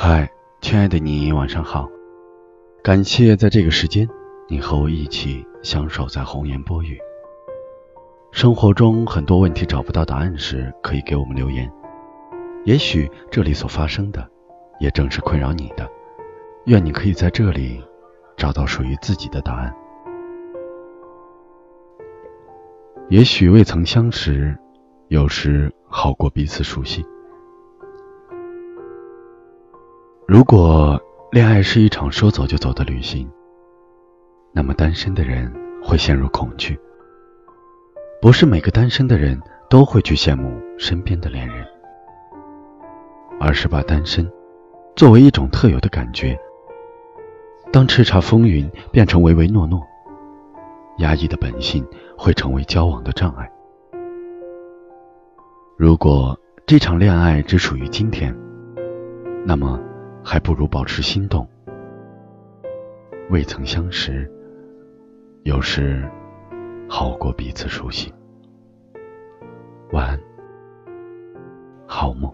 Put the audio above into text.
嗨，亲爱的你，晚上好。感谢在这个时间，你和我一起相守在红颜薄雨。生活中很多问题找不到答案时，可以给我们留言。也许这里所发生的，也正是困扰你的。愿你可以在这里找到属于自己的答案。也许未曾相识，有时好过彼此熟悉。如果恋爱是一场说走就走的旅行，那么单身的人会陷入恐惧。不是每个单身的人都会去羡慕身边的恋人，而是把单身作为一种特有的感觉。当叱咤风云变成唯唯诺诺，压抑的本性会成为交往的障碍。如果这场恋爱只属于今天，那么还不如保持心动。未曾相识，有时好过彼此熟悉。晚安，好梦。